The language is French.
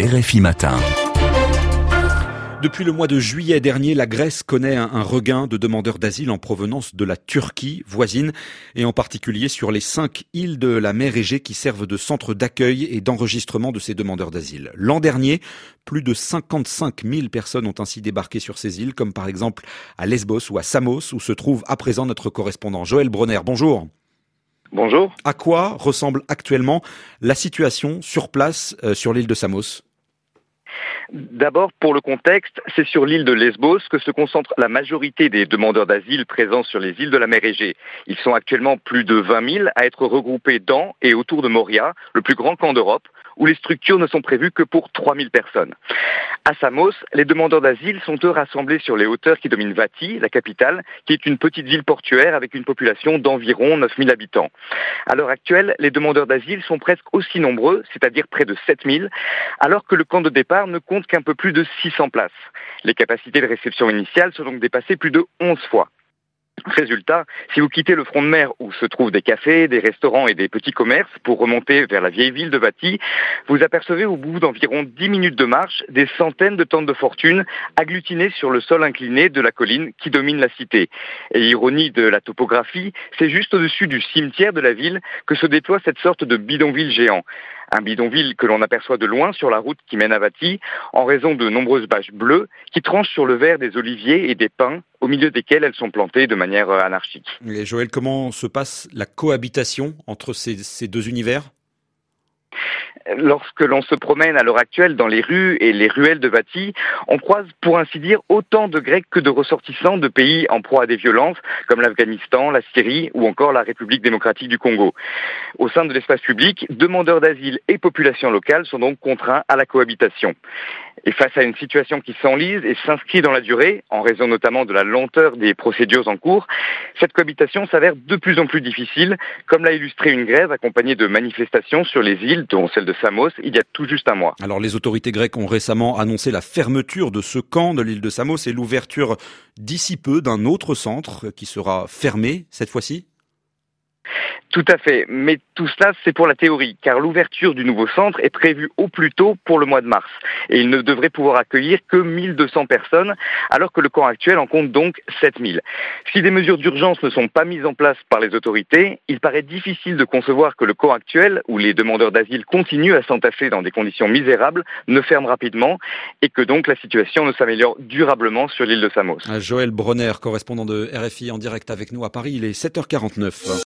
RFI Matin. Depuis le mois de juillet dernier, la Grèce connaît un, regain de demandeurs d'asile en provenance de la Turquie voisine et en particulier sur les cinq îles de la mer Égée qui servent de centre d'accueil et d'enregistrement de ces demandeurs d'asile. L'an dernier, plus de 55 000 personnes ont ainsi débarqué sur ces îles, comme par exemple à Lesbos ou à Samos, où se trouve à présent notre correspondant Joël Bronner. Bonjour. Bonjour. À quoi ressemble actuellement la situation sur place euh, sur l'île de Samos? D'abord, pour le contexte, c'est sur l'île de Lesbos que se concentre la majorité des demandeurs d'asile présents sur les îles de la mer Égée. Ils sont actuellement plus de 20 000 à être regroupés dans et autour de Moria, le plus grand camp d'Europe, où les structures ne sont prévues que pour 3000 personnes. À Samos, les demandeurs d'asile sont eux rassemblés sur les hauteurs qui dominent Vati, la capitale, qui est une petite ville portuaire avec une population d'environ 9000 habitants. À l'heure actuelle, les demandeurs d'asile sont presque aussi nombreux, c'est-à-dire près de 7000, alors que le camp de départ ne compte qu'un peu plus de 600 places. Les capacités de réception initiales sont donc dépassées plus de 11 fois. Résultat, si vous quittez le front de mer où se trouvent des cafés, des restaurants et des petits commerces pour remonter vers la vieille ville de Vati, vous apercevez au bout d'environ 10 minutes de marche des centaines de tentes de fortune agglutinées sur le sol incliné de la colline qui domine la cité. Et ironie de la topographie, c'est juste au-dessus du cimetière de la ville que se déploie cette sorte de bidonville géant un bidonville que l'on aperçoit de loin sur la route qui mène à Vati, en raison de nombreuses bâches bleues qui tranchent sur le verre des oliviers et des pins, au milieu desquels elles sont plantées de manière anarchique. Et Joël, comment se passe la cohabitation entre ces deux univers? Lorsque l'on se promène à l'heure actuelle dans les rues et les ruelles de Vati, on croise pour ainsi dire autant de Grecs que de ressortissants de pays en proie à des violences comme l'Afghanistan, la Syrie ou encore la République démocratique du Congo. Au sein de l'espace public, demandeurs d'asile et populations locales sont donc contraints à la cohabitation. Et face à une situation qui s'enlise et s'inscrit dans la durée, en raison notamment de la lenteur des procédures en cours, cette cohabitation s'avère de plus en plus difficile, comme l'a illustré une grève accompagnée de manifestations sur les îles, dont celle de Samos, il y a tout juste un mois. Alors les autorités grecques ont récemment annoncé la fermeture de ce camp de l'île de Samos et l'ouverture d'ici peu d'un autre centre qui sera fermé cette fois-ci tout à fait, mais tout cela c'est pour la théorie, car l'ouverture du nouveau centre est prévue au plus tôt pour le mois de mars, et il ne devrait pouvoir accueillir que 1200 personnes, alors que le camp actuel en compte donc 7000. Si des mesures d'urgence ne sont pas mises en place par les autorités, il paraît difficile de concevoir que le camp actuel, où les demandeurs d'asile continuent à s'entasser dans des conditions misérables, ne ferme rapidement, et que donc la situation ne s'améliore durablement sur l'île de Samos. Joël Bronner, correspondant de RFI en direct avec nous à Paris, il est 7h49.